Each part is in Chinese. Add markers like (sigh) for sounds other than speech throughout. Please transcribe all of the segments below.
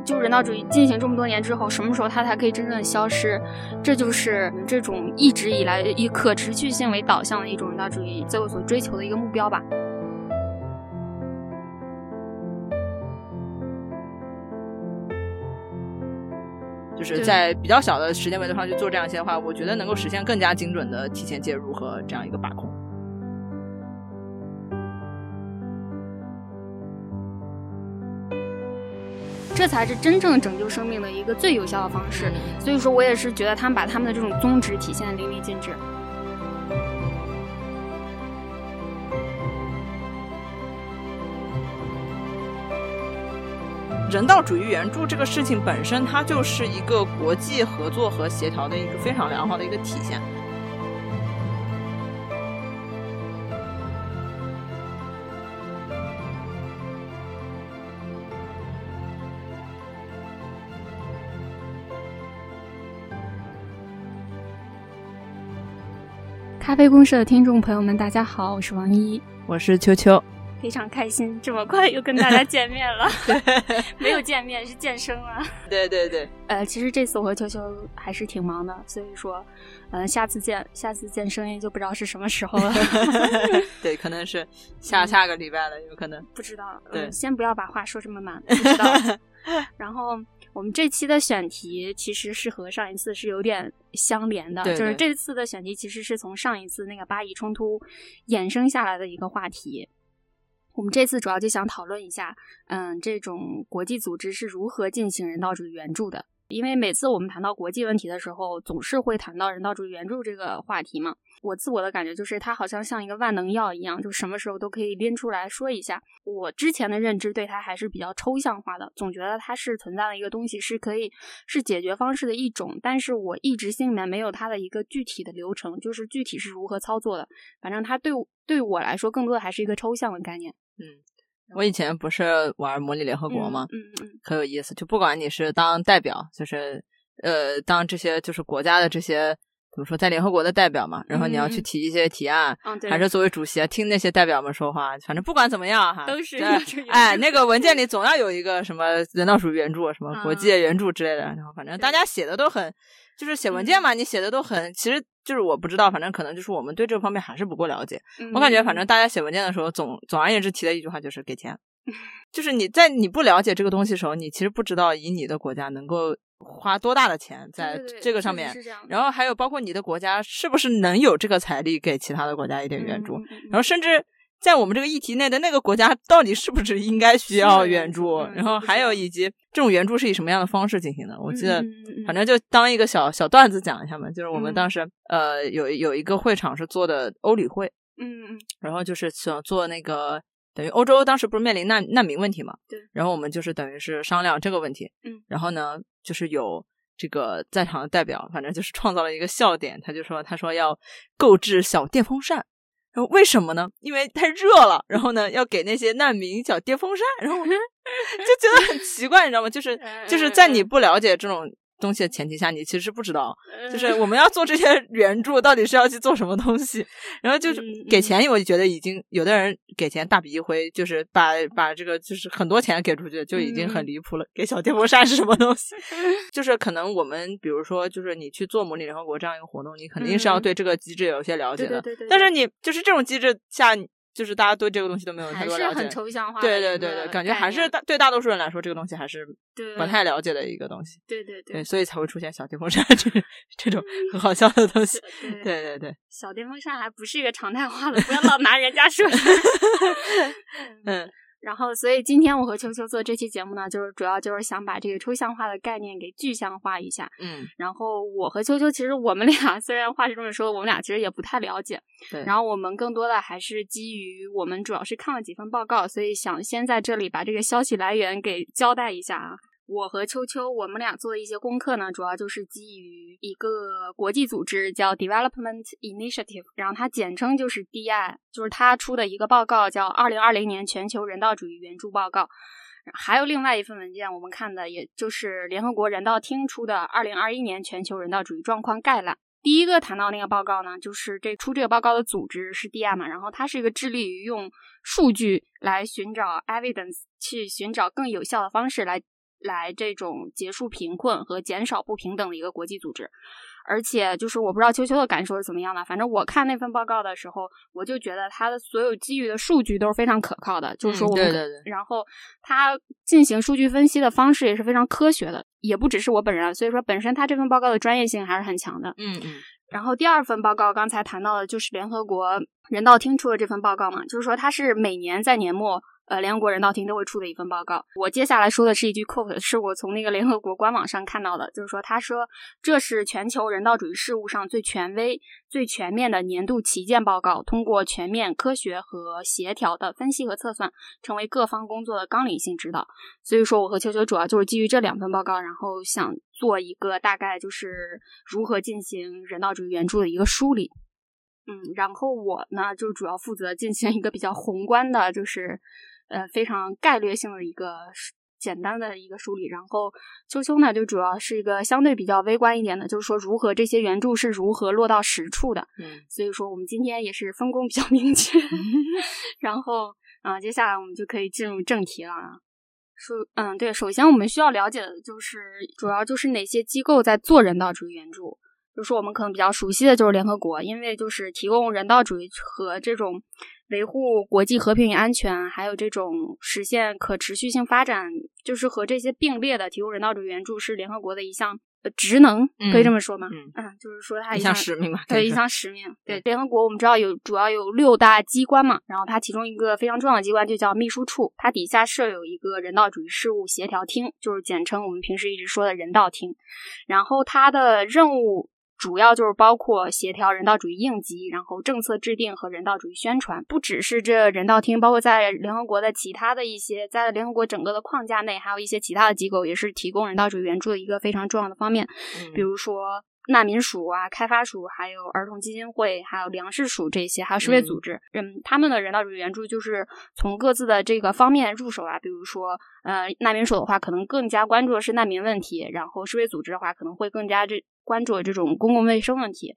就人道主义进行这么多年之后，什么时候它才可以真正的消失？这就是这种一直以来以可持续性为导向的一种人道主义最后所追求的一个目标吧。就是在比较小的时间维度上去做这样一些的话，我觉得能够实现更加精准的提前介入和这样一个把控。这才是真正拯救生命的一个最有效的方式。所以说我也是觉得他们把他们的这种宗旨体现的淋漓尽致。人道主义援助这个事情本身，它就是一个国际合作和协调的一个非常良好的一个体现。咖啡公社的听众朋友们，大家好，我是王一，我是秋秋。非常开心，这么快又跟大家见面了。(laughs) 没有见面是见生了。(laughs) 对对对。呃，其实这次我和秋秋还是挺忙的，所以说，嗯，下次见，下次见声音就不知道是什么时候了。(laughs) 对，可能是下下个礼拜了，有可能。不知道。对，先不要把话说这么满。不知道。然后我们这期的选题其实是和上一次是有点相连的，就是这次的选题其实是从上一次那个巴以冲突衍生下来的一个话题。我们这次主要就想讨论一下，嗯，这种国际组织是如何进行人道主义援助的。因为每次我们谈到国际问题的时候，总是会谈到人道主义援助这个话题嘛。我自我的感觉就是，它好像像一个万能药一样，就什么时候都可以拎出来说一下。我之前的认知对它还是比较抽象化的，总觉得它是存在的一个东西，是可以是解决方式的一种。但是我一直心里面没有它的一个具体的流程，就是具体是如何操作的。反正它对对我来说，更多的还是一个抽象的概念。嗯，我以前不是玩模拟联合国吗？嗯嗯，可有意思。就不管你是当代表，就是呃，当这些就是国家的这些怎么说，在联合国的代表嘛，然后你要去提一些提案，还是作为主席听那些代表们说话，反正不管怎么样哈，都是哎，那个文件里总要有一个什么人道主义援助、什么国际援助之类的，然后反正大家写的都很。就是写文件嘛，你写的都很，其实就是我不知道，反正可能就是我们对这方面还是不够了解。我感觉反正大家写文件的时候，总总而言之提的一句话就是给钱。(laughs) 就是你在你不了解这个东西的时候，你其实不知道以你的国家能够花多大的钱在这个上面。然后还有包括你的国家是不是能有这个财力给其他的国家一点援助，然后甚至。在我们这个议题内的那个国家，到底是不是应该需要援助？然后还有以及这种援助是以什么样的方式进行的？我记得，反正就当一个小小段子讲一下嘛。就是我们当时呃有有一个会场是做的欧理会，嗯嗯，然后就是想做那个等于欧洲当时不是面临难难民问题嘛？对。然后我们就是等于是商量这个问题，嗯。然后呢，就是有这个在场的代表，反正就是创造了一个笑点，他就说他说要购置小电风扇。为什么呢？因为太热了，然后呢，要给那些难民小电风扇，然后我就觉得很奇怪，你知道吗？就是 (laughs) 就是在你不了解这种。东西的前提下，你其实不知道，就是我们要做这些 (laughs) 援助，到底是要去做什么东西。然后就是给钱，我就觉得已经有的人给钱大笔一挥，就是把把这个就是很多钱给出去，就已经很离谱了。给小电风扇是什么东西？(laughs) 就是可能我们比如说，就是你去做模拟联合国这样一个活动，你肯定是要对这个机制有些了解的。但是你就是这种机制下。就是大家对这个东西都没有太多了解，很抽象化。对对对对，感觉还是大对大多数人来说，这个东西还是不太了解的一个东西。对对对，所以才会出现小电风扇这 (laughs) 这种很好笑的东西。对对对，小电风扇还不是一个常态化的，不要老拿人家说。(laughs) 嗯。然后，所以今天我和秋秋做这期节目呢，就是主要就是想把这个抽象化的概念给具象化一下。嗯，然后我和秋秋其实我们俩虽然话是这么说，我们俩其实也不太了解。对。然后我们更多的还是基于我们主要是看了几份报告，所以想先在这里把这个消息来源给交代一下啊。我和秋秋，我们俩做的一些功课呢，主要就是基于一个国际组织叫 Development Initiative，然后它简称就是 DI，就是它出的一个报告叫《二零二零年全球人道主义援助报告》。还有另外一份文件，我们看的也就是联合国人道厅出的《二零二一年全球人道主义状况概览》。第一个谈到那个报告呢，就是这出这个报告的组织是 DI 嘛，然后它是一个致力于用数据来寻找 evidence，去寻找更有效的方式来。来这种结束贫困和减少不平等的一个国际组织。而且就是我不知道秋秋的感受是怎么样的，反正我看那份报告的时候，我就觉得它的所有基于的数据都是非常可靠的，就是说我们，对对对，然后它进行数据分析的方式也是非常科学的，也不只是我本人，所以说本身它这份报告的专业性还是很强的，嗯嗯。然后第二份报告刚才谈到的就是联合国人道厅出的这份报告嘛，就是说它是每年在年末。呃，联合国人道厅都会出的一份报告。我接下来说的是一句 quote，是我从那个联合国官网上看到的，就是说，他说这是全球人道主义事务上最权威、最全面的年度旗舰报告，通过全面、科学和协调的分析和测算，成为各方工作的纲领性指导。所以说，我和秋秋主要就是基于这两份报告，然后想做一个大概就是如何进行人道主义援助的一个梳理。嗯，然后我呢就主要负责进行一个比较宏观的，就是。呃，非常概略性的一个简单的一个梳理，然后秋秋呢就主要是一个相对比较微观一点的，就是说如何这些援助是如何落到实处的。嗯，所以说我们今天也是分工比较明确。(laughs) 然后啊，接下来我们就可以进入正题了。首嗯，对，首先我们需要了解的就是主要就是哪些机构在做人道主义援助。就是我们可能比较熟悉的就是联合国，因为就是提供人道主义和这种。维护国际和平与安全，还有这种实现可持续性发展，就是和这些并列的提供人道主义援助，是联合国的一项职能，可以这么说吗？嗯，就是说它一项使命吧，对，一项使命。对，联合国我们知道有主要有六大机关嘛，然后它其中一个非常重要的机关就叫秘书处，它底下设有一个人道主义事务协调厅，就是简称我们平时一直说的人道厅，然后它的任务。主要就是包括协调人道主义应急，然后政策制定和人道主义宣传。不只是这人道厅，包括在联合国的其他的一些，在联合国整个的框架内，还有一些其他的机构，也是提供人道主义援助的一个非常重要的方面。比如说难民署啊、开发署，还有儿童基金会，还有粮食署这些，还有世卫组织，嗯，他们的人道主义援助就是从各自的这个方面入手啊。比如说，呃，难民署的话，可能更加关注的是难民问题；然后世卫组织的话，可能会更加这。关注这种公共卫生问题，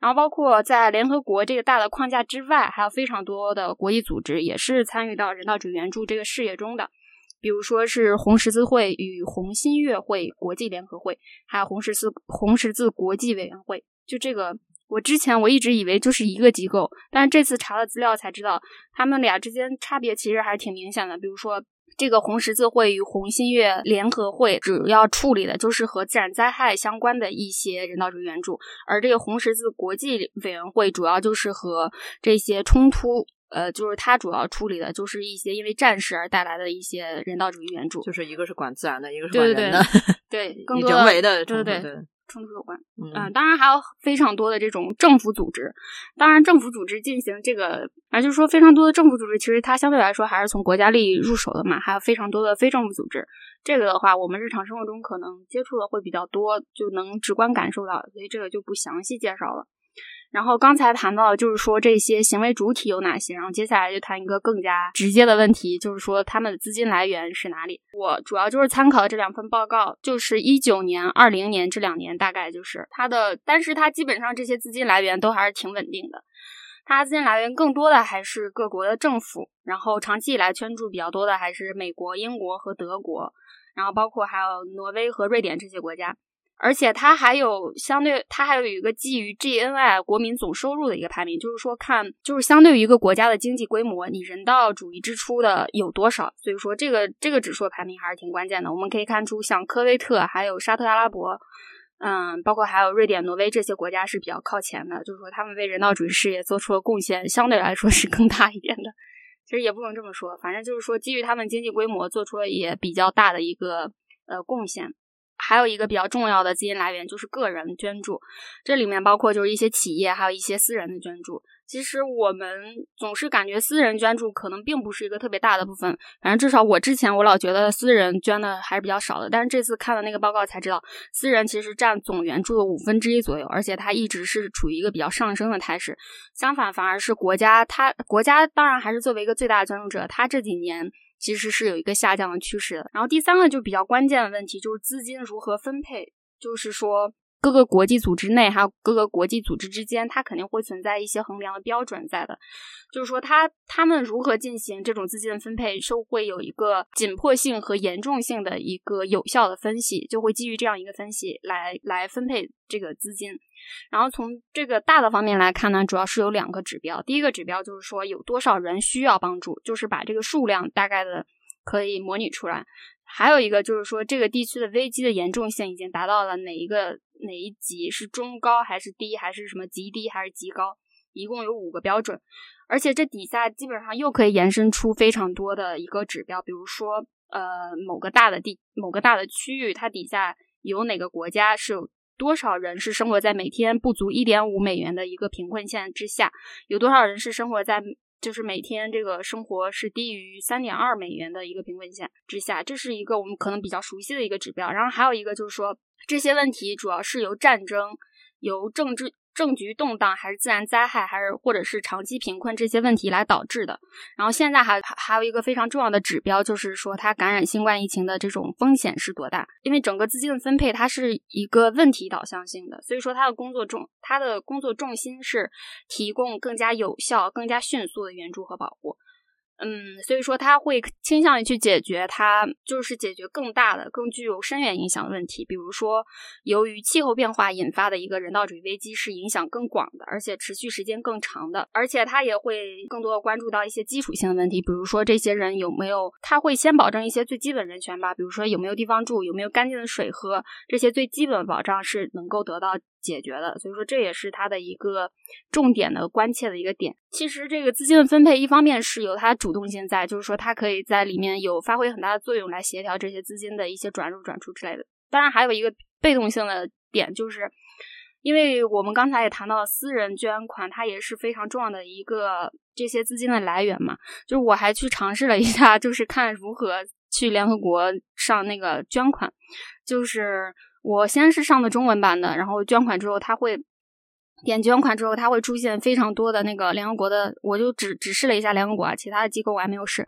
然后包括在联合国这个大的框架之外，还有非常多的国际组织也是参与到人道主义援助这个事业中的，比如说是红十字会与红新月会国际联合会，还有红十字红十字国际委员会。就这个，我之前我一直以为就是一个机构，但是这次查了资料才知道，他们俩之间差别其实还是挺明显的。比如说。这个红十字会与红新月联合会主要处理的就是和自然灾害相关的一些人道主义援助，而这个红十字国际委员会主要就是和这些冲突，呃，就是它主要处理的就是一些因为战事而带来的一些人道主义援助，就是一个是管自然的，一个是管人的，对，(laughs) 更多人为的，对对对。冲突有关，嗯，当然还有非常多的这种政府组织，当然政府组织进行这个，啊，就是说非常多的政府组织，其实它相对来说还是从国家利益入手的嘛，还有非常多的非政府组织，这个的话我们日常生活中可能接触的会比较多，就能直观感受到，所以这个就不详细介绍了。然后刚才谈到就是说这些行为主体有哪些，然后接下来就谈一个更加直接的问题，就是说他们的资金来源是哪里？我主要就是参考的这两份报告，就是一九年、二零年这两年，大概就是它的，但是它基本上这些资金来源都还是挺稳定的。它资金来源更多的还是各国的政府，然后长期以来圈住比较多的还是美国、英国和德国，然后包括还有挪威和瑞典这些国家。而且它还有相对，它还有一个基于 GNI 国民总收入的一个排名，就是说看，就是相对于一个国家的经济规模，你人道主义支出的有多少。所以说这个这个指数排名还是挺关键的。我们可以看出，像科威特、还有沙特阿拉伯，嗯，包括还有瑞典、挪威这些国家是比较靠前的，就是说他们为人道主义事业做出了贡献相对来说是更大一点的。其实也不能这么说，反正就是说基于他们经济规模做出了也比较大的一个呃贡献。还有一个比较重要的资金来源就是个人捐助，这里面包括就是一些企业，还有一些私人的捐助。其实我们总是感觉私人捐助可能并不是一个特别大的部分，反正至少我之前我老觉得私人捐的还是比较少的。但是这次看了那个报告才知道，私人其实占总援助的五分之一左右，而且它一直是处于一个比较上升的态势。相反，反而是国家，它国家当然还是作为一个最大的捐助者，它这几年。其实是有一个下降的趋势的。然后第三个就比较关键的问题就是资金如何分配，就是说各个国际组织内还有各个国际组织之间，它肯定会存在一些衡量的标准在的。就是说，他他们如何进行这种资金的分配，是会有一个紧迫性和严重性的一个有效的分析，就会基于这样一个分析来来分配这个资金。然后从这个大的方面来看呢，主要是有两个指标。第一个指标就是说有多少人需要帮助，就是把这个数量大概的可以模拟出来。还有一个就是说这个地区的危机的严重性已经达到了哪一个哪一级，是中高还是低，还是什么极低还是极高？一共有五个标准。而且这底下基本上又可以延伸出非常多的一个指标，比如说呃某个大的地某个大的区域，它底下有哪个国家是有。多少人是生活在每天不足一点五美元的一个贫困线之下？有多少人是生活在就是每天这个生活是低于三点二美元的一个贫困线之下？这是一个我们可能比较熟悉的一个指标。然后还有一个就是说，这些问题主要是由战争、由政治。政局动荡，还是自然灾害，还是或者是长期贫困这些问题来导致的。然后现在还还有一个非常重要的指标，就是说它感染新冠疫情的这种风险是多大？因为整个资金的分配它是一个问题导向性的，所以说它的工作重，它的工作重心是提供更加有效、更加迅速的援助和保护。嗯，所以说他会倾向于去解决它，就是解决更大的、更具有深远影响的问题。比如说，由于气候变化引发的一个人道主义危机是影响更广的，而且持续时间更长的。而且他也会更多的关注到一些基础性的问题，比如说这些人有没有，他会先保证一些最基本人权吧，比如说有没有地方住，有没有干净的水喝，这些最基本的保障是能够得到。解决的，所以说这也是它的一个重点的关切的一个点。其实这个资金的分配，一方面是有它主动性在，就是说它可以在里面有发挥很大的作用来协调这些资金的一些转入、转出之类的。当然还有一个被动性的点，就是因为我们刚才也谈到了私人捐款，它也是非常重要的一个这些资金的来源嘛。就是我还去尝试了一下，就是看如何去联合国上那个捐款，就是。我先是上的中文版的，然后捐款之后，他会点捐款之后，它会出现非常多的那个联合国的，我就只只试了一下联合国啊，其他的机构我还没有试，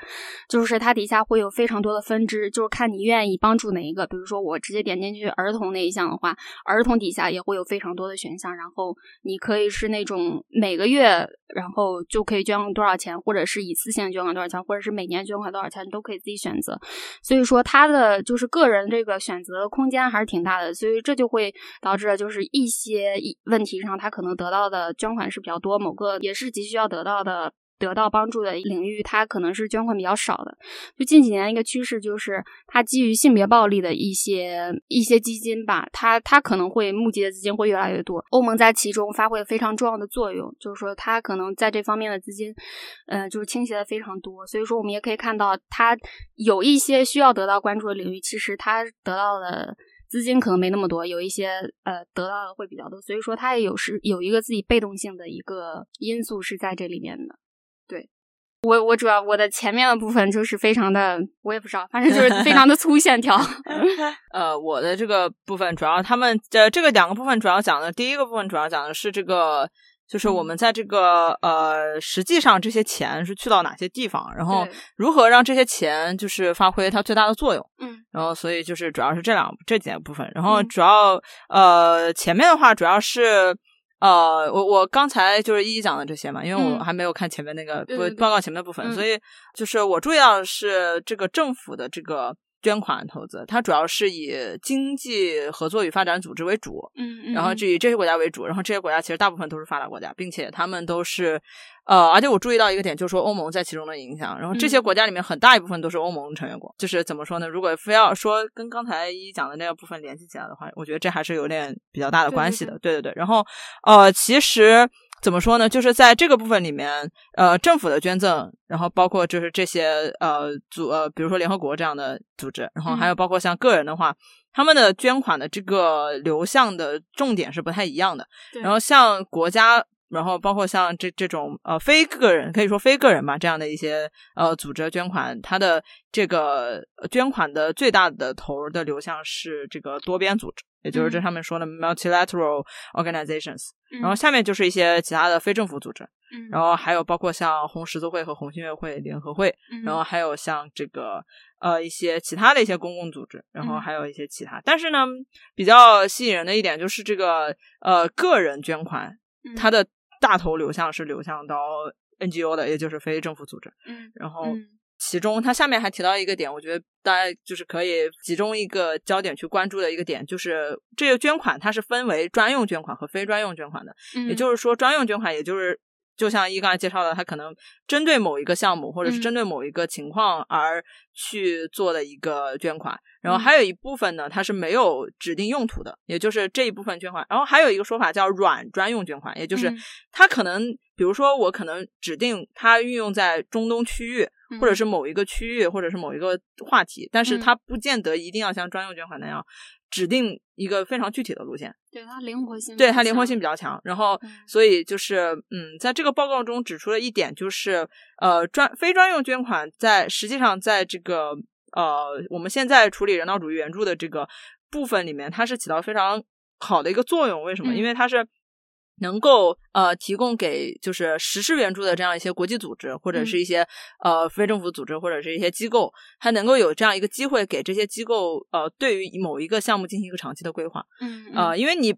就是它底下会有非常多的分支，就是看你愿意帮助哪一个。比如说我直接点进去儿童那一项的话，儿童底下也会有非常多的选项，然后你可以是那种每个月。然后就可以捐多少钱，或者是一次性捐款多少钱，或者是每年捐款多少钱，你都可以自己选择。所以说，他的就是个人这个选择空间还是挺大的，所以这就会导致就是一些问题上，他可可能得到的捐款是比较多，某个也是急需要得到的。得到帮助的领域，它可能是捐款比较少的。就近几年一个趋势，就是它基于性别暴力的一些一些基金吧，它它可能会募集的资金会越来越多。欧盟在其中发挥非常重要的作用，就是说它可能在这方面的资金，嗯，就是倾斜的非常多。所以说，我们也可以看到，它有一些需要得到关注的领域，其实它得到的资金可能没那么多；有一些呃得到的会比较多。所以说，它也有是有一个自己被动性的一个因素是在这里面的。对，我我主要我的前面的部分就是非常的，我也不知道，反正就是非常的粗线条。(laughs) 呃，我的这个部分主要他们的这个两个部分主要讲的，第一个部分主要讲的是这个，就是我们在这个呃，实际上这些钱是去到哪些地方，然后如何让这些钱就是发挥它最大的作用。嗯，然后所以就是主要是这两这几个部分，然后主要呃前面的话主要是。呃，我我刚才就是一一讲的这些嘛，因为我还没有看前面那个不报告前面部分，所以就是我注意到的是这个政府的这个捐款投资，它主要是以经济合作与发展组织为主，嗯，然后就以这些国家为主，然后这些国家其实大部分都是发达国家，并且他们都是。呃，而且我注意到一个点，就是说欧盟在其中的影响。然后这些国家里面很大一部分都是欧盟成员国。就是怎么说呢？如果非要说跟刚才一讲的那个部分联系起来的话，我觉得这还是有点比较大的关系的。对对对。然后呃，其实怎么说呢？就是在这个部分里面，呃，政府的捐赠，然后包括就是这些呃组呃，比如说联合国这样的组织，然后还有包括像个人的话，他们的捐款的这个流向的重点是不太一样的。然后像国家。然后包括像这这种呃非个人可以说非个人吧这样的一些呃组织捐款，它的这个捐款的最大的头的流向是这个多边组织，也就是这上面说的 multilateral organizations。然后下面就是一些其他的非政府组织，然后还有包括像红十字会和红新月会联合会，然后还有像这个呃一些其他的一些公共组织，然后还有一些其他。但是呢，比较吸引人的一点就是这个呃个人捐款，它的大头流向是流向到 NGO 的，也就是非政府组织。嗯，然后。其中，它下面还提到一个点，我觉得大家就是可以集中一个焦点去关注的一个点，就是这个捐款它是分为专用捐款和非专用捐款的。也就是说，专用捐款，也就是就像一刚才介绍的，它可能针对某一个项目或者是针对某一个情况而去做的一个捐款。然后还有一部分呢，它是没有指定用途的，也就是这一部分捐款。然后还有一个说法叫软专用捐款，也就是它可能，比如说我可能指定它运用在中东区域。或者是某一个区域，或者是某一个话题，但是它不见得一定要像专用捐款那样指定一个非常具体的路线。对它灵活性，对它灵活性比较强。然后，所以就是，嗯，在这个报告中指出了一点，就是呃，专非专用捐款在实际上在这个呃我们现在处理人道主义援助的这个部分里面，它是起到非常好的一个作用。为什么？因为它是。能够呃提供给就是实施援助的这样一些国际组织或者是一些呃非政府组织或者是一些机构，它能够有这样一个机会给这些机构呃对于某一个项目进行一个长期的规划，嗯呃，因为你。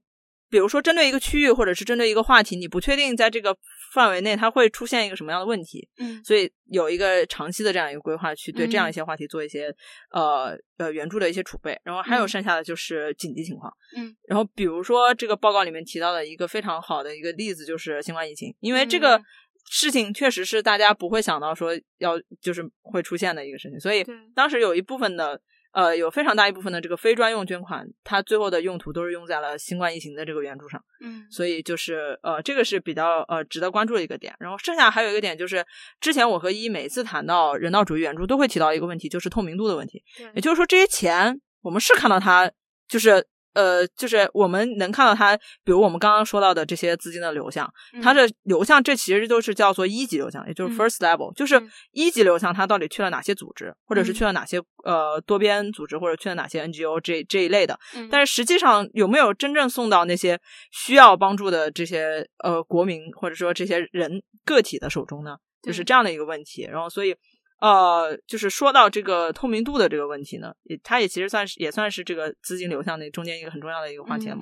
比如说，针对一个区域，或者是针对一个话题，你不确定在这个范围内它会出现一个什么样的问题，嗯，所以有一个长期的这样一个规划，去对这样一些话题做一些呃呃援助的一些储备，然后还有剩下的就是紧急情况，嗯，然后比如说这个报告里面提到的一个非常好的一个例子就是新冠疫情，因为这个事情确实是大家不会想到说要就是会出现的一个事情，所以当时有一部分的。呃，有非常大一部分的这个非专用捐款，它最后的用途都是用在了新冠疫情的这个援助上。嗯，所以就是呃，这个是比较呃值得关注的一个点。然后剩下还有一个点就是，之前我和一每次谈到人道主义援助，都会提到一个问题，就是透明度的问题。也就是说，这些钱我们是看到它就是。呃，就是我们能看到它，比如我们刚刚说到的这些资金的流向，它的流向，这其实就是叫做一级流向，也就是 first level，就是一级流向，它到底去了哪些组织，或者是去了哪些呃多边组织，或者去了哪些 NGO 这这一类的。但是实际上有没有真正送到那些需要帮助的这些呃国民或者说这些人个体的手中呢？就是这样的一个问题。然后所以。呃，就是说到这个透明度的这个问题呢，也它也其实算是也算是这个资金流向的中间一个很重要的一个话题了。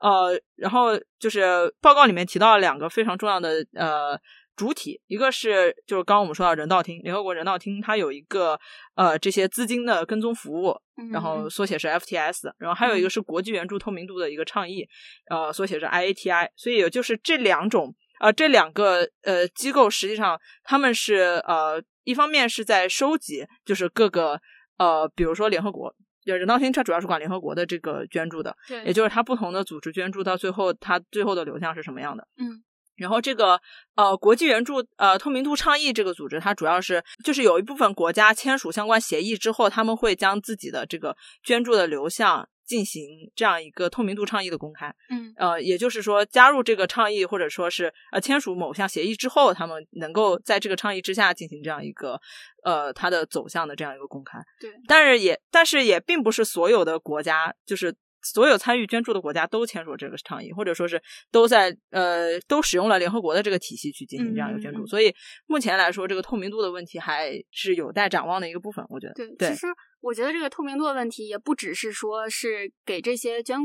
呃，然后就是报告里面提到了两个非常重要的呃主体，一个是就是刚刚我们说到人道厅，联合国人道厅它有一个呃这些资金的跟踪服务，然后缩写是 FTS，然后还有一个是国际援助透明度的一个倡议，呃，缩写是 IATI，所以也就是这两种呃这两个呃机构实际上他们是呃。一方面是在收集，就是各个呃，比如说联合国，就人道厅它主要是管联合国的这个捐助的，对，也就是它不同的组织捐助到最后，它最后的流向是什么样的？嗯，然后这个呃，国际援助呃透明度倡议这个组织，它主要是就是有一部分国家签署相关协议之后，他们会将自己的这个捐助的流向。进行这样一个透明度倡议的公开，嗯，呃，也就是说，加入这个倡议或者说是呃签署某项协议之后，他们能够在这个倡议之下进行这样一个呃它的走向的这样一个公开，对，但是也但是也并不是所有的国家就是。所有参与捐助的国家都签署这个倡议，或者说是都在呃都使用了联合国的这个体系去进行这样一个捐助，所以目前来说，这个透明度的问题还是有待展望的一个部分。我觉得，对，其实我觉得这个透明度的问题也不只是说是给这些捐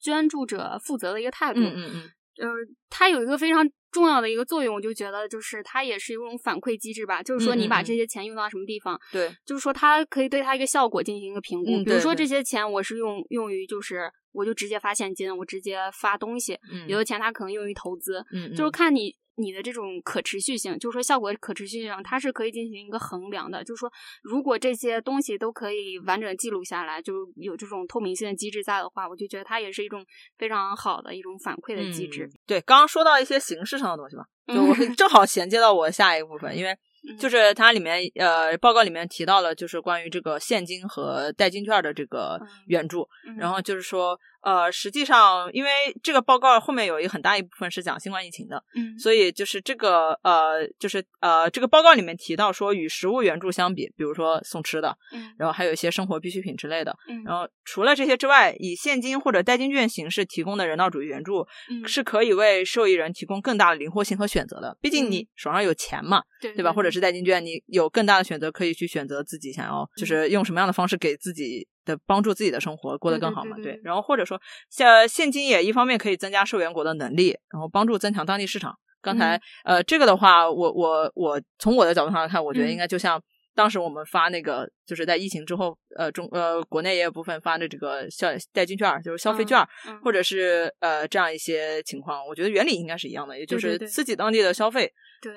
捐助者负责的一个态度，嗯嗯嗯，就是它有一个非常。重要的一个作用，我就觉得就是它也是一种反馈机制吧。就是说，你把这些钱用到什么地方，对，就是说它可以对它一个效果进行一个评估。比如说，这些钱我是用用于，就是我就直接发现金，我直接发东西。有的钱它可能用于投资，就是看你。你的这种可持续性，就是说效果可持续性，它是可以进行一个衡量的。就是说，如果这些东西都可以完整记录下来，就有这种透明性的机制在的话，我就觉得它也是一种非常好的一种反馈的机制。对，刚刚说到一些形式上的东西吧，就我正好衔接到我下一个部分，因为就是它里面呃报告里面提到了，就是关于这个现金和代金券的这个援助，然后就是说呃，实际上，因为这个报告后面有一个很大一部分是讲新冠疫情的，嗯，所以就是这个呃，就是呃，这个报告里面提到说，与食物援助相比，比如说送吃的，嗯，然后还有一些生活必需品之类的，嗯，然后除了这些之外，以现金或者代金券形式提供的人道主义援助，嗯，是可以为受益人提供更大的灵活性和选择的。毕竟你手上有钱嘛，对对吧？或者是代金券，你有更大的选择，可以去选择自己想要，就是用什么样的方式给自己。的帮助自己的生活过得更好嘛？对，然后或者说，像现金也一方面可以增加受援国的能力，然后帮助增强当地市场。刚才呃，这个的话，我我我从我的角度上来看，我觉得应该就像当时我们发那个，就是在疫情之后，呃中呃国内也有部分发的这个消代金券，就是消费券，或者是呃这样一些情况，我觉得原理应该是一样的，也就是刺激当地的消费，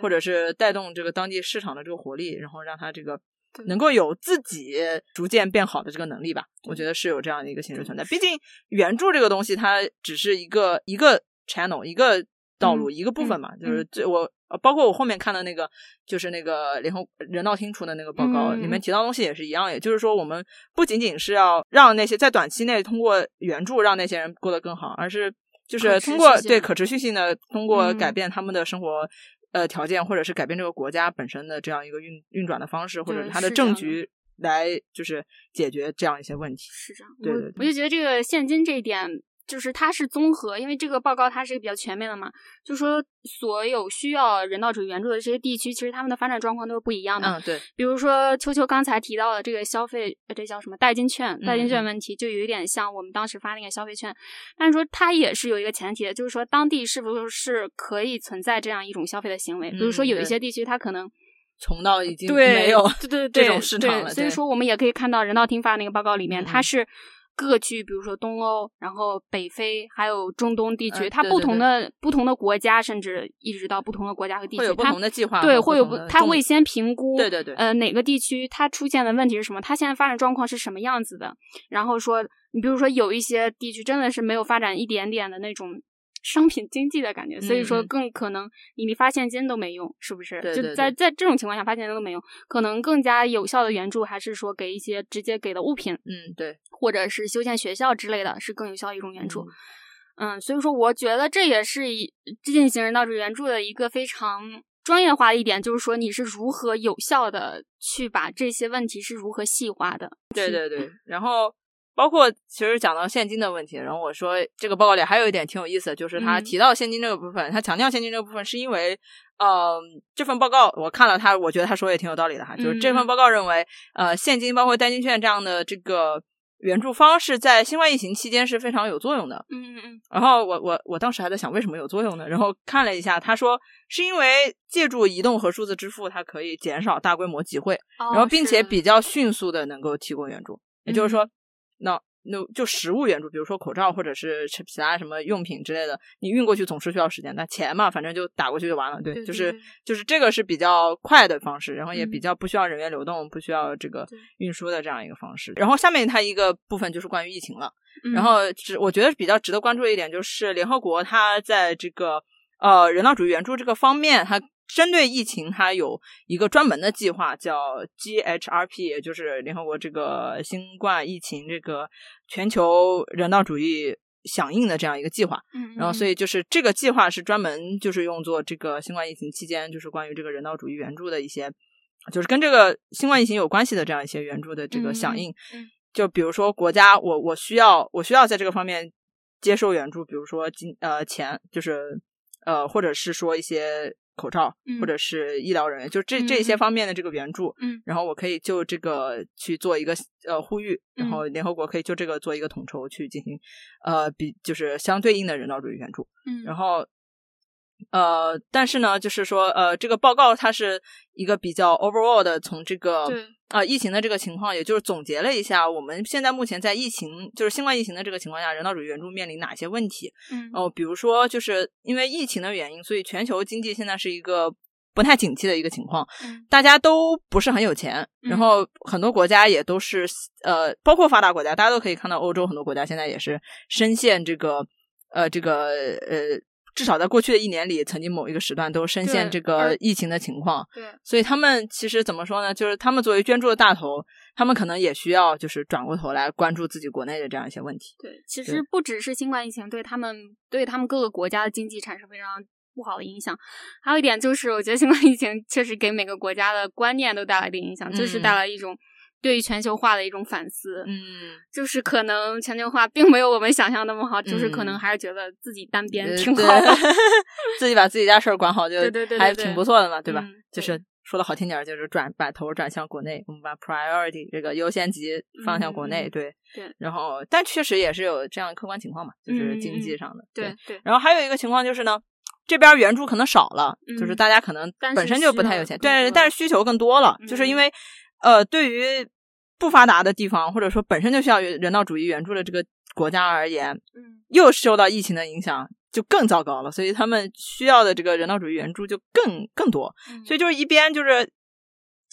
或者是带动这个当地市场的这个活力，然后让它这个。能够有自己逐渐变好的这个能力吧，我觉得是有这样的一个形式存在。毕竟援助这个东西，它只是一个一个 channel 一个道路一个部分嘛。就是这我包括我后面看的那个，就是那个联合人道厅出的那个报告里面提到东西也是一样，也就是说，我们不仅仅是要让那些在短期内通过援助让那些人过得更好，而是就是通过对可持续性的通过改变他们的生活。呃，条件或者是改变这个国家本身的这样一个运运转的方式，或者是它的政局来就是解决这样一些问题。是这样，对对，我就觉得这个现金这一点。就是它是综合，因为这个报告它是比较全面的嘛，就说所有需要人道主义援助的这些地区，其实他们的发展状况都是不一样的。嗯，对。比如说秋秋刚才提到的这个消费，这叫什么代金券？代金券问题就有一点像我们当时发那个消费券，但是说它也是有一个前提的，就是说当地是不是可以存在这样一种消费的行为？比如说有一些地区它可能穷到已经没有对对这种市场了，所以说我们也可以看到人道厅发那个报告里面，它是。各区，比如说东欧，然后北非，还有中东地区，它不同的不同的国家，甚至一直到不同的国家和地区，会有不同的计划，对，会有不，它会先评估，对对对，呃，哪个地区它出现的问题是什么，它现在发展状况是什么样子的，然后说，你比如说有一些地区真的是没有发展一点点的那种。商品经济的感觉，所以说更可能你发现金都没用，是不是？就在在这种情况下发现金都没用，可能更加有效的援助还是说给一些直接给的物品，嗯，对，或者是修建学校之类的是更有效一种援助。嗯，所以说我觉得这也是一进行人道主义援助的一个非常专业化的一点，就是说你是如何有效的去把这些问题是如何细化的。对对对，然后。包括其实讲到现金的问题，然后我说这个报告里还有一点挺有意思的，就是他提到现金这个部分，他强调现金这个部分是因为，呃，这份报告我看了他，我觉得他说也挺有道理的哈，就是这份报告认为，呃，现金包括代金券这样的这个援助方式在新冠疫情期间是非常有作用的。嗯嗯嗯。然后我我我当时还在想为什么有作用呢？然后看了一下，他说是因为借助移动和数字支付，它可以减少大规模集会，然后并且比较迅速的能够提供援助，也就是说。那那就实物援助，比如说口罩或者是其他什么用品之类的，你运过去总是需要时间。那钱嘛，反正就打过去就完了。对，就是就是这个是比较快的方式，然后也比较不需要人员流动，不需要这个运输的这样一个方式。然后下面它一个部分就是关于疫情了。然后值我觉得比较值得关注的一点就是联合国它在这个呃人道主义援助这个方面，它。针对疫情，它有一个专门的计划，叫 GHRP，也就是联合国这个新冠疫情这个全球人道主义响应的这样一个计划。嗯，然后所以就是这个计划是专门就是用作这个新冠疫情期间，就是关于这个人道主义援助的一些，就是跟这个新冠疫情有关系的这样一些援助的这个响应。嗯，就比如说国家，我我需要我需要在这个方面接受援助，比如说金呃钱，就是呃或者是说一些。口罩或者是医疗人员，就这这些方面的这个援助，嗯，然后我可以就这个去做一个呃呼吁，然后联合国可以就这个做一个统筹去进行呃比就是相对应的人道主义援助，嗯，然后呃但是呢，就是说呃这个报告它是一个比较 overall 的从这个。啊，疫情的这个情况，也就是总结了一下，我们现在目前在疫情，就是新冠疫情的这个情况下，人道主义援助面临哪些问题？嗯，哦，比如说，就是因为疫情的原因，所以全球经济现在是一个不太景气的一个情况，大家都不是很有钱，然后很多国家也都是，呃，包括发达国家，大家都可以看到，欧洲很多国家现在也是深陷这个，呃，这个，呃。至少在过去的一年里，曾经某一个时段都深陷这个疫情的情况。对，所以他们其实怎么说呢？就是他们作为捐助的大头，他们可能也需要就是转过头来关注自己国内的这样一些问题。对，其实不只是新冠疫情对他们对他们各个国家的经济产生非常不好的影响，还有一点就是，我觉得新冠疫情确实给每个国家的观念都带来的影响，就是带来一种。对于全球化的一种反思，嗯，就是可能全球化并没有我们想象那么好，就是可能还是觉得自己单边挺好的，(laughs) 自己把自己家事儿管好就还挺不错的嘛，对吧？就是说的好听点，就是转把头转向国内，我们把 priority 这个优先级放向国内，对对。然后，但确实也是有这样客观情况嘛，就是经济上的，对对。然后还有一个情况就是呢，这边援助可能少了，就是大家可能本身就不太有钱，对，但是需求更多了，就是因为呃，对于。不发达的地方，或者说本身就需要人道主义援助的这个国家而言，嗯，又受到疫情的影响，就更糟糕了。所以他们需要的这个人道主义援助就更更多。所以就是一边就是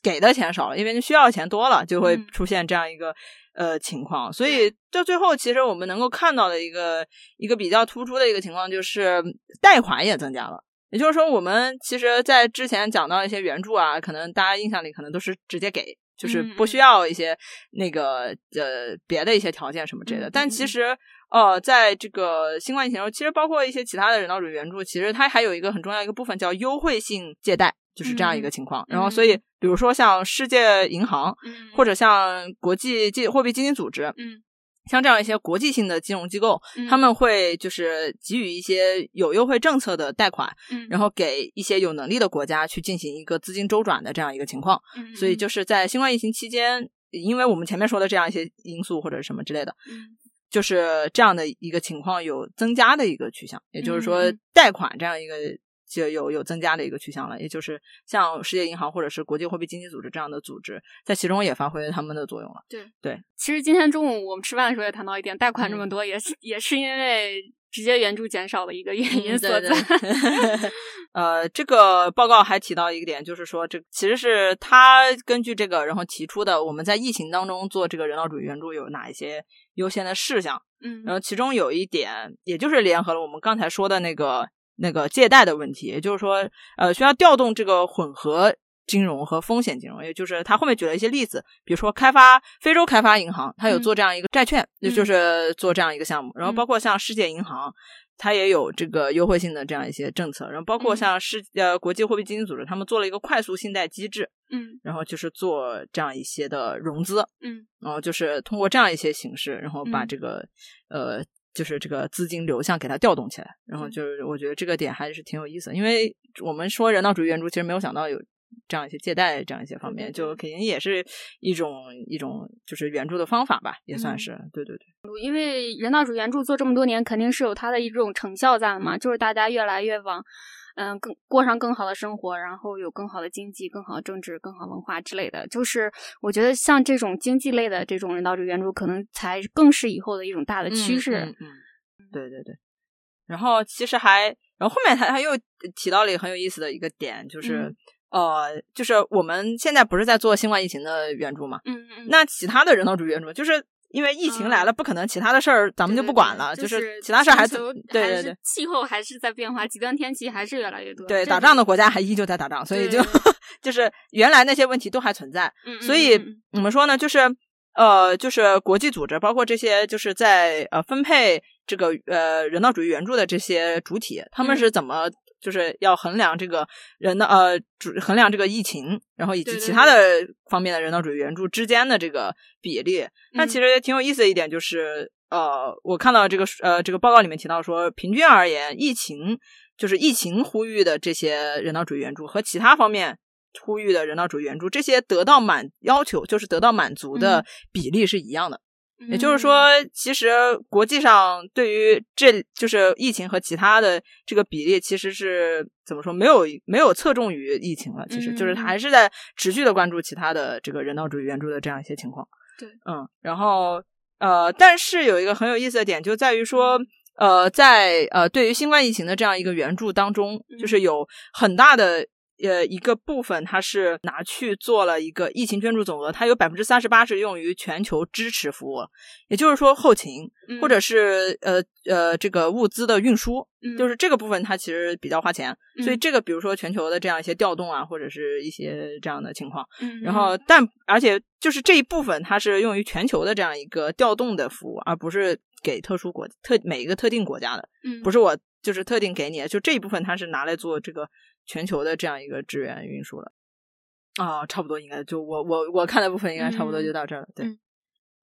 给的钱少了，一边就需要的钱多了，就会出现这样一个呃情况。所以到最后，其实我们能够看到的一个一个比较突出的一个情况，就是贷款也增加了。也就是说，我们其实，在之前讲到一些援助啊，可能大家印象里可能都是直接给。就是不需要一些那个呃别的一些条件什么之类的，但其实呃，在这个新冠疫情中，其实包括一些其他的人道主义援助，其实它还有一个很重要一个部分叫优惠性借贷，就是这样一个情况。然后，所以比如说像世界银行，或者像国际基货币基金组织，嗯。像这样一些国际性的金融机构，他们会就是给予一些有优惠政策的贷款，然后给一些有能力的国家去进行一个资金周转的这样一个情况。所以就是在新冠疫情期间，因为我们前面说的这样一些因素或者什么之类的，就是这样的一个情况有增加的一个趋向，也就是说贷款这样一个。就有有增加的一个趋向了，也就是像世界银行或者是国际货币基金组织这样的组织，在其中也发挥了他们的作用了。对对，其实今天中午我们吃饭的时候也谈到一点，贷款这么多，也是也是因为直接援助减少的一个原因所在。(laughs) 呃，这个报告还提到一个点，就是说这其实是他根据这个然后提出的，我们在疫情当中做这个人道主义援助有哪一些优先的事项？嗯，然后其中有一点，也就是联合了我们刚才说的那个。那个借贷的问题，也就是说，呃，需要调动这个混合金融和风险金融，也就是他后面举了一些例子，比如说开发非洲开发银行，它有做这样一个债券，也就是做这样一个项目，然后包括像世界银行，它也有这个优惠性的这样一些政策，然后包括像世呃国际货币基金组织，他们做了一个快速信贷机制，嗯，然后就是做这样一些的融资，嗯，然后就是通过这样一些形式，然后把这个呃。就是这个资金流向给它调动起来，然后就是我觉得这个点还是挺有意思，因为我们说人道主义援助，其实没有想到有这样一些借贷这样一些方面，就肯定也是一种一种就是援助的方法吧，也算是对对对。因为人道主义援助做这么多年，肯定是有它的一种成效在的嘛，就是大家越来越往。嗯，更过上更好的生活，然后有更好的经济、更好的政治、更好文化之类的。就是我觉得像这种经济类的这种人道主义援助，可能才更是以后的一种大的趋势。嗯，对对对。然后其实还，然后后面他他又提到了一个很有意思的一个点，就是呃，就是我们现在不是在做新冠疫情的援助嘛？嗯嗯。那其他的人道主义援助就是。因为疫情来了，不可能其他的事儿咱们就不管了，就是其他事儿还是对对对，气候还是在变化，极端天气还是越来越多。对，打仗的国家还依旧在打仗，所以就 (laughs) 就是原来那些问题都还存在。所以怎么说呢？就是呃，就是国际组织，包括这些就是在呃分配这个呃人道主义援助的这些主体，他们是怎么？就是要衡量这个人的呃主衡量这个疫情，然后以及其他的方面的人道主义援助之间的这个比例。那其实挺有意思的一点就是，呃，我看到这个呃这个报告里面提到说，平均而言，疫情就是疫情呼吁的这些人道主义援助和其他方面呼吁的人道主义援助，这些得到满要求就是得到满足的比例是一样的。也就是说，其实国际上对于这就是疫情和其他的这个比例，其实是怎么说？没有没有侧重于疫情了，其实就是还是在持续的关注其他的这个人道主义援助的这样一些情况。对，嗯，然后呃，但是有一个很有意思的点，就在于说，呃，在呃对于新冠疫情的这样一个援助当中，就是有很大的。呃一个部分，它是拿去做了一个疫情捐助总额，它有百分之三十八是用于全球支持服务，也就是说后勤或者是呃呃这个物资的运输，就是这个部分它其实比较花钱，所以这个比如说全球的这样一些调动啊，或者是一些这样的情况，然后但而且就是这一部分它是用于全球的这样一个调动的服务，而不是给特殊国特每一个特定国家的，不是我。就是特定给你，就这一部分它是拿来做这个全球的这样一个支援运输的，啊，差不多应该就我我我看的部分应该差不多就到这儿了，对。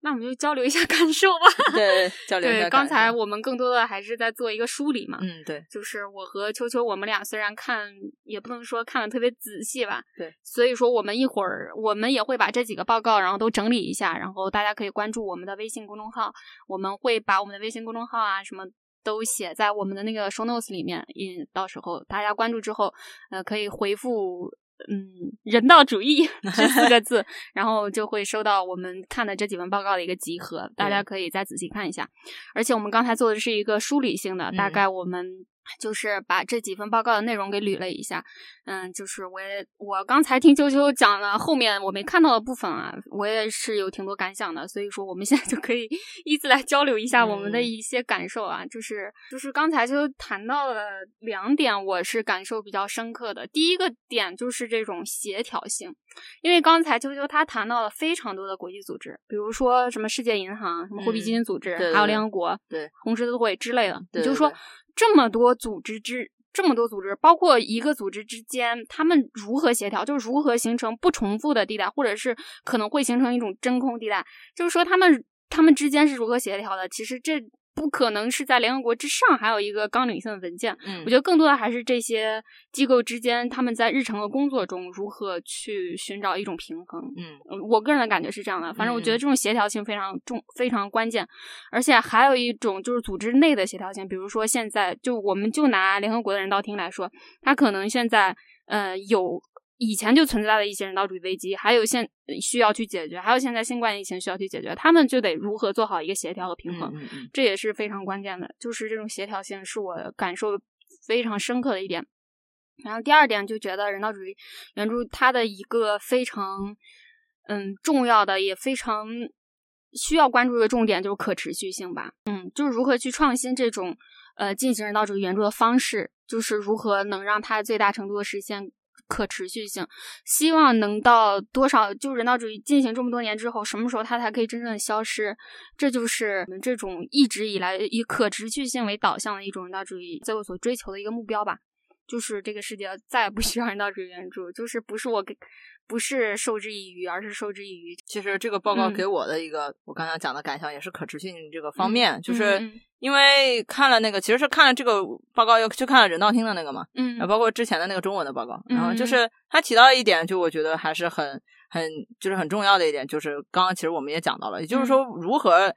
那我们就交流一下感受吧。(laughs) 对，交流一下。对，刚才我们更多的还是在做一个梳理嘛。嗯，对。就是我和秋秋，我们俩虽然看，也不能说看的特别仔细吧。对。所以说，我们一会儿我们也会把这几个报告，然后都整理一下，然后大家可以关注我们的微信公众号，我们会把我们的微信公众号啊什么。都写在我们的那个 show notes 里面，也，到时候大家关注之后，呃，可以回复“嗯，人道主义 (laughs) ”这四个字，然后就会收到我们看的这几份报告的一个集合，大家可以再仔细看一下。而且我们刚才做的是一个梳理性的，大概我们。就是把这几份报告的内容给捋了一下，嗯，就是我也我刚才听啾啾讲了后面我没看到的部分啊，我也是有挺多感想的，所以说我们现在就可以 (laughs) 依次来交流一下我们的一些感受啊，就是就是刚才就谈到了两点，我是感受比较深刻的。第一个点就是这种协调性，因为刚才啾啾他谈到了非常多的国际组织，比如说什么世界银行、什么货币基金组织，还有联合国、对红十字会之类的，也就是说。这么多组织之这么多组织，包括一个组织之间，他们如何协调？就是如何形成不重复的地带，或者是可能会形成一种真空地带？就是说，他们他们之间是如何协调的？其实这。不可能是在联合国之上还有一个纲领性的文件。嗯，我觉得更多的还是这些机构之间，他们在日常的工作中如何去寻找一种平衡。嗯，我个人的感觉是这样的。反正我觉得这种协调性非常重，非常关键。而且还有一种就是组织内的协调性，比如说现在就我们就拿联合国的人道厅来说，他可能现在呃有。以前就存在的一些人道主义危机，还有现需要去解决，还有现在新冠疫情需要去解决，他们就得如何做好一个协调和平衡，这也是非常关键的。就是这种协调性是我感受非常深刻的一点。然后第二点就觉得人道主义援助它的一个非常嗯重要的也非常需要关注的重点就是可持续性吧。嗯，就是如何去创新这种呃进行人道主义援助的方式，就是如何能让它最大程度的实现。可持续性，希望能到多少？就人道主义进行这么多年之后，什么时候它才可以真正的消失？这就是我们这种一直以来以可持续性为导向的一种人道主义最后所追求的一个目标吧。就是这个世界再也不需要人道主义援助，就是不是我给。不是授之以鱼，而是授之以渔。其实这个报告给我的一个，我刚才讲的感想也是可持续性这个方面，就是因为看了那个，其实是看了这个报告，又去看了人道厅的那个嘛，嗯，包括之前的那个中文的报告，然后就是他提到一点，就我觉得还是很很就是很重要的一点，就是刚刚其实我们也讲到了，也就是说如何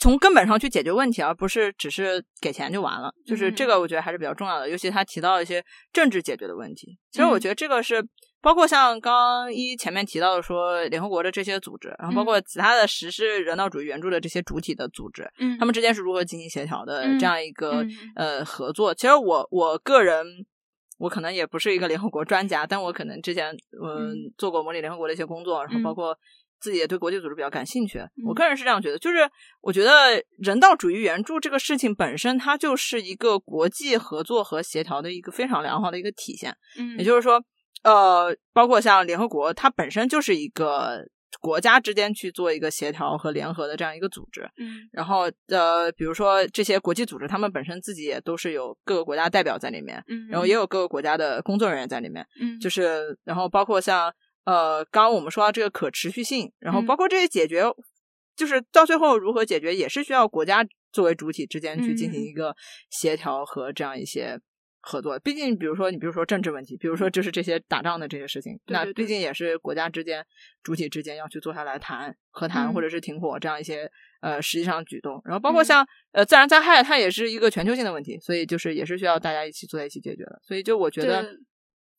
从根本上去解决问题，而不是只是给钱就完了，就是这个我觉得还是比较重要的，尤其他提到一些政治解决的问题，其实我觉得这个是。包括像刚一前面提到的说联合国的这些组织，然后包括其他的实施人道主义援助的这些主体的组织，嗯，他们之间是如何进行协调的这样一个呃合作？其实我我个人，我可能也不是一个联合国专家，但我可能之前嗯。做过模拟联合国的一些工作，然后包括自己也对国际组织比较感兴趣。我个人是这样觉得，就是我觉得人道主义援助这个事情本身，它就是一个国际合作和协调的一个非常良好的一个体现。嗯，也就是说。呃，包括像联合国，它本身就是一个国家之间去做一个协调和联合的这样一个组织。嗯，然后呃，比如说这些国际组织，他们本身自己也都是有各个国家代表在里面，嗯，然后也有各个国家的工作人员在里面，嗯，就是然后包括像呃，刚刚我们说到这个可持续性，然后包括这些解决，就是到最后如何解决，也是需要国家作为主体之间去进行一个协调和这样一些。合作，毕竟比如说你，比如说政治问题，比如说就是这些打仗的这些事情，那毕竟也是国家之间主体之间要去坐下来谈和谈，或者是停火这样一些呃实际上举动。然后包括像呃自然灾害，它也是一个全球性的问题，所以就是也是需要大家一起坐在一起解决的。所以就我觉得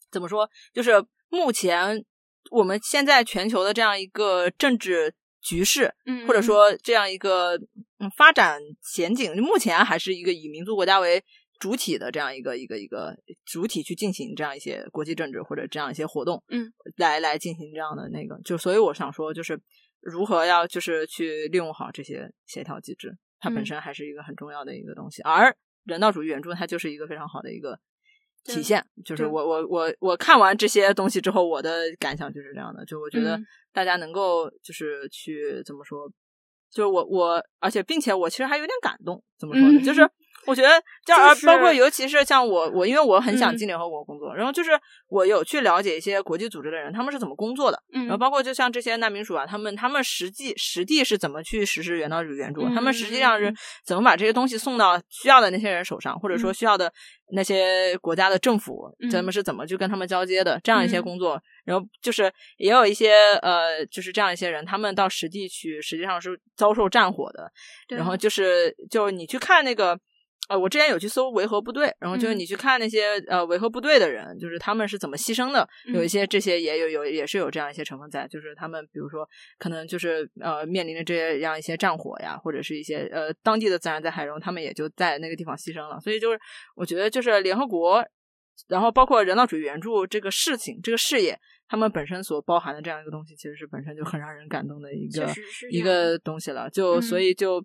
怎么说，就是目前我们现在全球的这样一个政治局势，或者说这样一个嗯发展前景，目前还是一个以民族国家为。主体的这样一个一个一个主体去进行这样一些国际政治或者这样一些活动，嗯，来来进行这样的那个，就所以我想说，就是如何要就是去利用好这些协调机制，它本身还是一个很重要的一个东西。而人道主义援助它就是一个非常好的一个体现。就是我我我我看完这些东西之后，我的感想就是这样的，就我觉得大家能够就是去怎么说，就是我我而且并且我其实还有点感动，怎么说呢？就是。我觉得，就而包括。尤其是像我，我因为我很想进联合国工作，然后就是我有去了解一些国际组织的人，他们是怎么工作的，然后包括就像这些难民署啊，他们他们实际实地是怎么去实施人道主义援助，他们实际上是怎么把这些东西送到需要的那些人手上，或者说需要的那些国家的政府，咱们是怎么去跟他们交接的这样一些工作，然后就是也有一些呃，就是这样一些人，他们到实地去，实际上是遭受战火的，然后就是就你去看那个。呃，我之前有去搜维和部队，然后就是你去看那些呃维和部队的人，就是他们是怎么牺牲的，有一些这些也有有也是有这样一些成分在，就是他们比如说可能就是呃面临着这样一些战火呀，或者是一些呃当地的自然灾害然后，他们也就在那个地方牺牲了。所以就是我觉得就是联合国，然后包括人道主义援助这个事情这个事业，他们本身所包含的这样一个东西，其实是本身就很让人感动的一个一个东西了。就所以就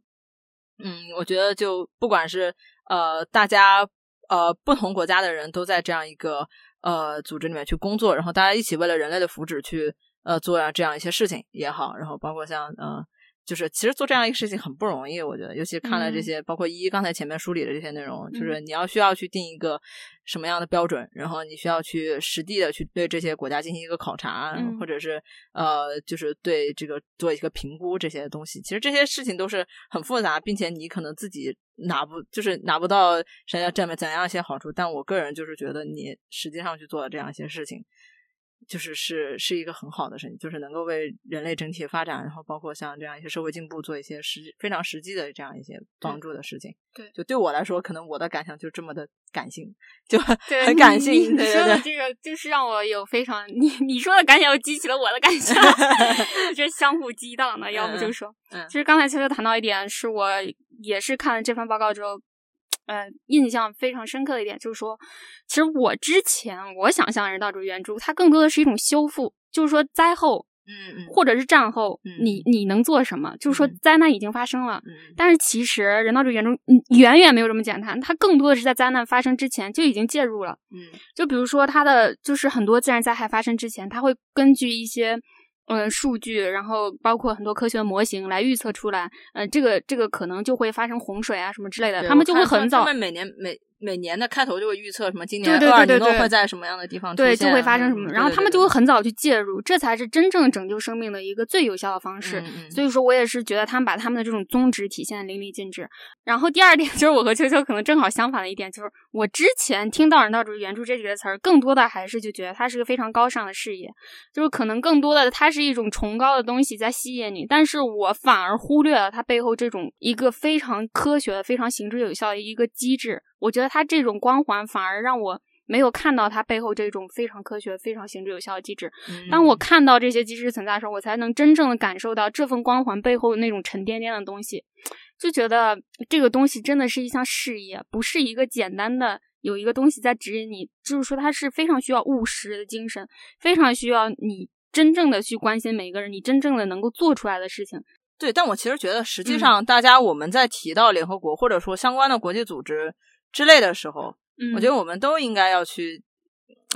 嗯，我觉得就不管是。呃，大家呃，不同国家的人都在这样一个呃组织里面去工作，然后大家一起为了人类的福祉去呃做这样一些事情也好，然后包括像呃。就是其实做这样一个事情很不容易，我觉得，尤其看了这些，包括一刚才前面梳理的这些内容，就是你要需要去定一个什么样的标准，然后你需要去实地的去对这些国家进行一个考察，或者是呃，就是对这个做一个评估这些东西。其实这些事情都是很复杂，并且你可能自己拿不就是拿不到想要占怎样一些好处，但我个人就是觉得你实际上去做这样一些事情。就是是是一个很好的事情，就是能够为人类整体发展，然后包括像这样一些社会进步做一些实非常实际的这样一些帮助的事情。对，就对我来说，可能我的感想就这么的感性，就很感性。你说的这个就是让我有非常你你说的感想，又激起了我的感想，(laughs) 这相互激荡的。(laughs) 要不就说，其实刚才秋秋谈到一点，是我也是看了这份报告之后。呃，印象非常深刻的一点就是说，其实我之前我想象人道主义援助，它更多的是一种修复，就是说灾后，嗯嗯，或者是战后，你。你能做什么？就是说灾难已经发生了，但是其实人道主义援助远远没有这么简单，它更多的是在灾难发生之前就已经介入了，嗯，就比如说它的就是很多自然灾害发生之前，它会根据一些。嗯，数据，然后包括很多科学模型来预测出来，呃，这个这个可能就会发生洪水啊什么之类的，他们就会很早。他们每年每。每年的开头就会预测什么今年厄尔尼诺会在什么样的地方对，就会发生什么，然后他们就会很早去介入，这才是真正拯救生命的一个最有效的方式。所以说我也是觉得他们把他们的这种宗旨体现的淋漓尽致。然后第二点 (laughs) 就是我和秋秋可能正好相反的一点，就是我之前听到人道主义援助这几个词儿，更多的还是就觉得它是个非常高尚的事业，就是可能更多的它是一种崇高的东西在吸引你，但是我反而忽略了它背后这种一个非常科学的、非常行之有效的一个机制。我觉得它这种光环反而让我没有看到它背后这种非常科学、非常行之有效的机制。当我看到这些机制存在的时候，我才能真正的感受到这份光环背后那种沉甸甸的东西。就觉得这个东西真的是一项事业，不是一个简单的有一个东西在指引你。就是说，它是非常需要务实的精神，非常需要你真正的去关心每一个人，你真正的能够做出来的事情。对，但我其实觉得，实际上大家我们在提到联合国或者说相关的国际组织。之类的时候，我觉得我们都应该要去，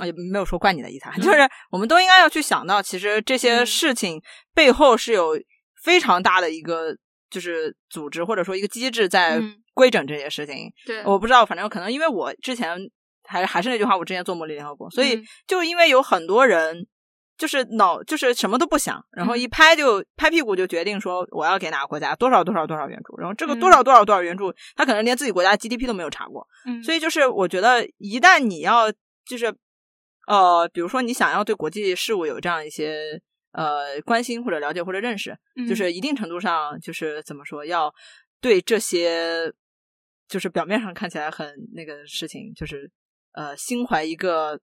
也没有说怪你的意思，就是我们都应该要去想到，其实这些事情背后是有非常大的一个就是组织或者说一个机制在规整这些事情。对，我不知道，反正可能因为我之前还还是那句话，我之前做茉莉联合国，所以就因为有很多人。就是脑就是什么都不想，然后一拍就拍屁股就决定说我要给哪个国家多少多少多少援助，然后这个多少多少多少援助，他可能连自己国家 GDP 都没有查过，所以就是我觉得一旦你要就是呃，比如说你想要对国际事务有这样一些呃关心或者了解或者认识，就是一定程度上就是怎么说，要对这些就是表面上看起来很那个事情，就是呃心怀一个。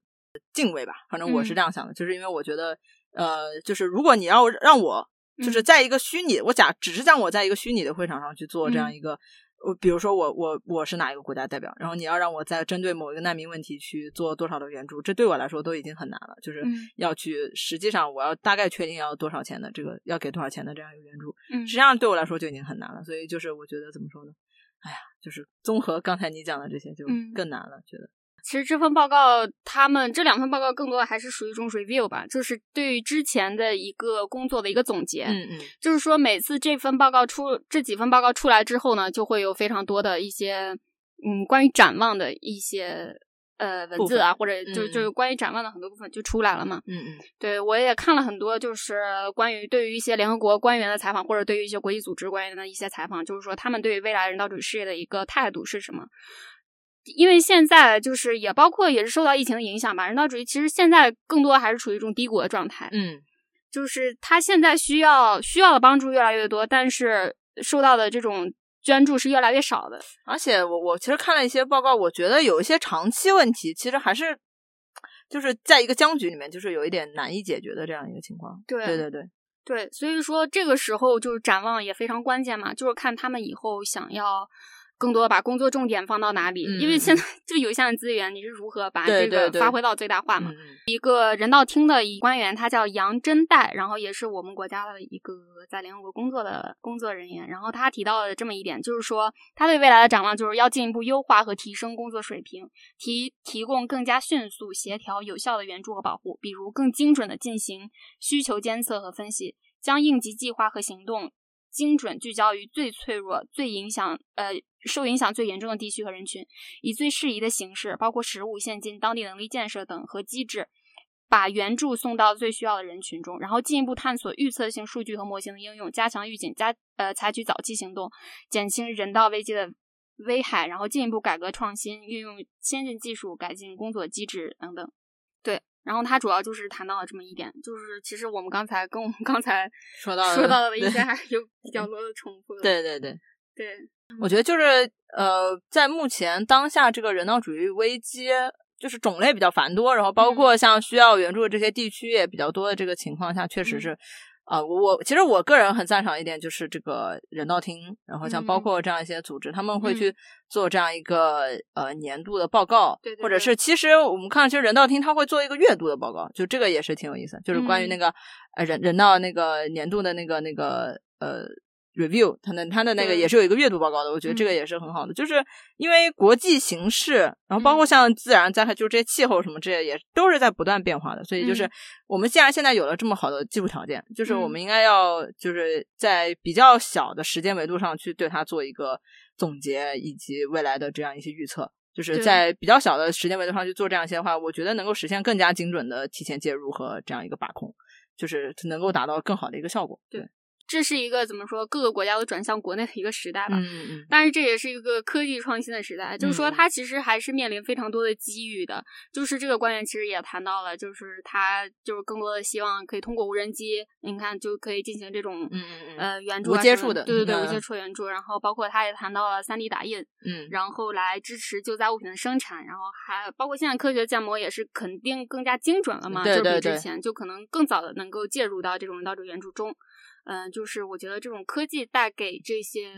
敬畏吧，反正我是这样想的，就是因为我觉得，呃，就是如果你要让我，就是在一个虚拟，我假只是让我在一个虚拟的会场上去做这样一个我比如说我我我是哪一个国家代表，然后你要让我在针对某一个难民问题去做多少的援助，这对我来说都已经很难了。就是要去，实际上我要大概确定要多少钱的这个要给多少钱的这样一个援助，实际上对我来说就已经很难了。所以就是我觉得怎么说呢？哎呀，就是综合刚才你讲的这些，就更难了。觉得。其实这份报告，他们这两份报告更多的还是属于一种 review 吧，就是对于之前的一个工作的一个总结。嗯嗯，就是说每次这份报告出，这几份报告出来之后呢，就会有非常多的一些嗯关于展望的一些呃文字啊，或者就就是关于展望的很多部分就出来了嘛。嗯嗯，对我也看了很多，就是关于对于一些联合国官员的采访，或者对于一些国际组织官员的一些采访，就是说他们对于未来人道主义事业的一个态度是什么。因为现在就是也包括也是受到疫情的影响吧，人道主义其实现在更多还是处于一种低谷的状态。嗯，就是他现在需要需要的帮助越来越多，但是受到的这种捐助是越来越少的。而且我我其实看了一些报告，我觉得有一些长期问题，其实还是就是在一个僵局里面，就是有一点难以解决的这样一个情况。对对对对对，所以说这个时候就是展望也非常关键嘛，就是看他们以后想要。更多把工作重点放到哪里？因为现在就有限的资源，你是如何把这个发挥到最大化嘛？一个人道厅的一官员，他叫杨真代，然后也是我们国家的一个在联合国工作的工作人员。然后他提到了这么一点，就是说他对未来的展望就是要进一步优化和提升工作水平，提提供更加迅速、协调、有效的援助和保护，比如更精准的进行需求监测和分析，将应急计划和行动。精准聚焦于最脆弱、最影响呃受影响最严重的地区和人群，以最适宜的形式，包括实物、现金、当地能力建设等和机制，把援助送到最需要的人群中，然后进一步探索预测性数据和模型的应用，加强预警，加呃采取早期行动，减轻人道危机的危害，然后进一步改革创新，运用先进技术改进工作机制等等。对。然后他主要就是谈到了这么一点，就是其实我们刚才跟我们 (laughs) 刚才说到说到的一些还是 (laughs) 有比较多的重复。对对对对，我觉得就是呃，在目前当下这个人道主义危机，就是种类比较繁多，然后包括像需要援助的这些地区也比较多的这个情况下，确实是。啊，我其实我个人很赞赏一点，就是这个人道厅，然后像包括这样一些组织，他们会去做这样一个呃年度的报告，或者是其实我们看，其实人道厅他会做一个月度的报告，就这个也是挺有意思，就是关于那个呃人人道那个年度的那个那个呃。review，他的他的那个也是有一个阅读报告的，我觉得这个也是很好的，就是因为国际形势，然后包括像自然灾害，就这些气候什么这些也都是在不断变化的，所以就是我们既然现在有了这么好的技术条件，就是我们应该要就是在比较小的时间维度上去对它做一个总结，以及未来的这样一些预测，就是在比较小的时间维度上去做这样一些的话，我觉得能够实现更加精准的提前介入和这样一个把控，就是能够达到更好的一个效果，对。这是一个怎么说？各个国家都转向国内的一个时代吧。但是这也是一个科技创新的时代，就是说它其实还是面临非常多的机遇的。就是这个官员其实也谈到了，就是他就是更多的希望可以通过无人机，你看就可以进行这种嗯嗯嗯呃援助无接触的，对对对，无接触援助。然后包括他也谈到了三 D 打印，嗯，然后来支持救灾物品的生产。然后还包括现在科学建模也是肯定更加精准了嘛，就比之前就可能更早的能够介入到这种人道主义援助中。嗯，就是我觉得这种科技带给这些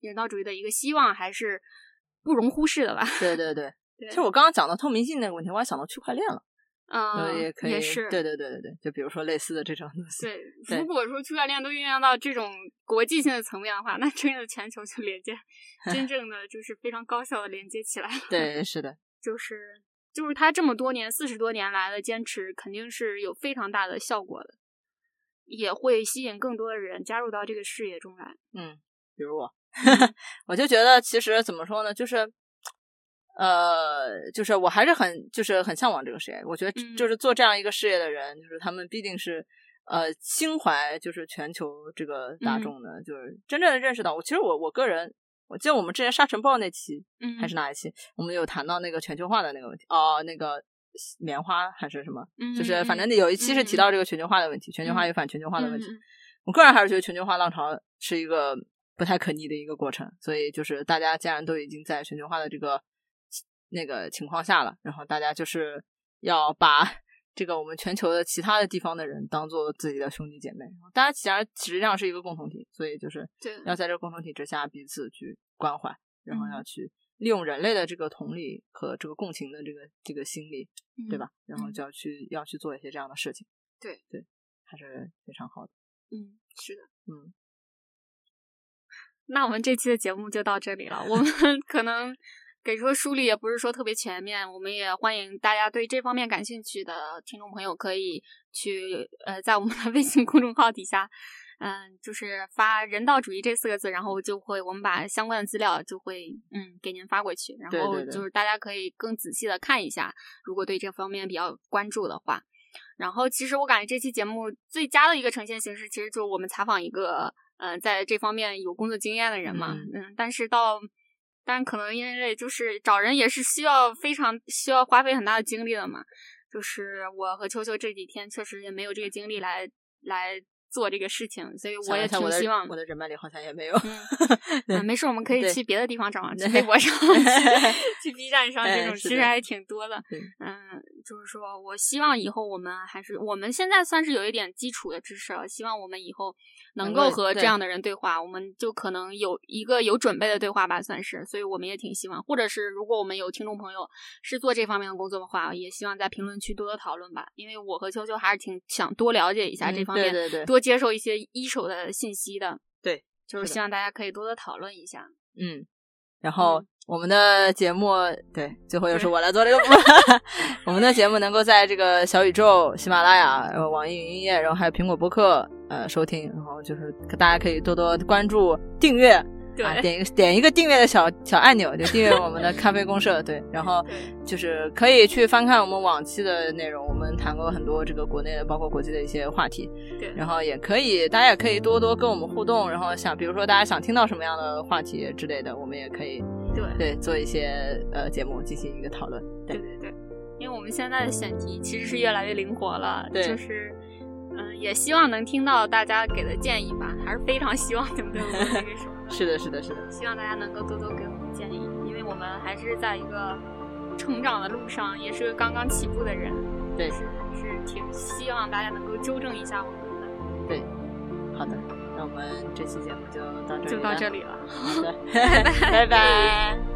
人道主义的一个希望，还是不容忽视的吧。(laughs) 对对对，其实我刚刚讲到透明性那个问题，我还想到区块链了。嗯，也可以，也是。对对对对对，就比如说类似的这种东西。对，如果说区块链都运用到这种国际性的层面的话，那真的全球就连接，真正的就是非常高效的连接起来了。对，是的，就是就是他这么多年四十多年来的坚持，肯定是有非常大的效果的。也会吸引更多的人加入到这个事业中来。嗯，比如我，(laughs) 我就觉得其实怎么说呢，就是，呃，就是我还是很就是很向往这个事业。我觉得就是做这样一个事业的人，就是他们必定是呃心怀就是全球这个大众的，就是真正的认识到。我其实我我个人，我记得我们之前沙尘暴那期，嗯，还是哪一期，我们有谈到那个全球化的那个问题。哦，那个。棉花还是什么？就是反正有一期是提到这个全球化的问题，全球化与反全球化的问题。我个人还是觉得全球化浪潮是一个不太可逆的一个过程，所以就是大家既然都已经在全球化的这个那个情况下了，然后大家就是要把 (laughs) 这个我们全球的其他的地方的人当做自己的兄弟姐妹，大家其实实际上是一个共同体，所以就是要在这个共同体之下彼此去关怀，然后要去利用人类的这个同理和这个共情的这个这个心理，对吧？然后就要去要去做一些这样的事情，对对，还是非常好的。嗯，是的，嗯。那我们这期的节目就到这里了，我们 (laughs) 可能。给出的梳理也不是说特别全面，我们也欢迎大家对这方面感兴趣的听众朋友可以去呃在我们的 (laughs) 微信公众号底下，嗯，就是发“人道主义”这四个字，然后就会我们把相关的资料就会嗯给您发过去，然后就是大家可以更仔细的看一下，如果对这方面比较关注的话。然后其实我感觉这期节目最佳的一个呈现形式，其实就是我们采访一个嗯在这方面有工作经验的人嘛，嗯，但是到。但可能因为就是找人也是需要非常需要花费很大的精力的嘛，就是我和秋秋这几天确实也没有这个精力来来做这个事情，所以我也挺希望我的人脉里好像也没有。(laughs) 嗯，没事，我们可以去别的地方找，(laughs) 去微博上，去 B 站上这种其实还挺多的。嗯，就是说我希望以后我们还是我们现在算是有一点基础的知识了，希望我们以后。能够和这样的人对话，我们就可能有一个有准备的对话吧，算是。所以我们也挺希望，或者是如果我们有听众朋友是做这方面的工作的话，也希望在评论区多多讨论吧。因为我和秋秋还是挺想多了解一下这方面，对对对，多接受一些一手的信息的。对，就是希望大家可以多多讨论一下。嗯，然后我们的节目，对，最后又是我来做这个部分。(laughs) 我们的节目能够在这个小宇宙、喜马拉雅、网易云音乐，然后还有苹果播客。呃，收听，然后就是大家可以多多关注、订阅，啊，点一个 (laughs) 点一个订阅的小小按钮，就订阅我们的咖啡公社，对，然后就是可以去翻看我们往期的内容，我们谈过很多这个国内的，包括国际的一些话题，对，然后也可以，大家也可以多多跟我们互动，然后想，比如说大家想听到什么样的话题之类的，我们也可以，对对，做一些呃节目进行一个讨论，对对对，因为我们现在的选题其实是越来越灵活了，对，就是。嗯，也希望能听到大家给的建议吧，还是非常希望你们对？我们那个什么 (laughs) 是的，是的，是的。希望大家能够多多给我们建议，因为我们还是在一个成长的路上，也是刚刚起步的人。对，是是挺希望大家能够纠正一下我们的。对，好的，那我们这期节目就到这里，就到这里了。(laughs) 好的，拜拜。(laughs) (laughs)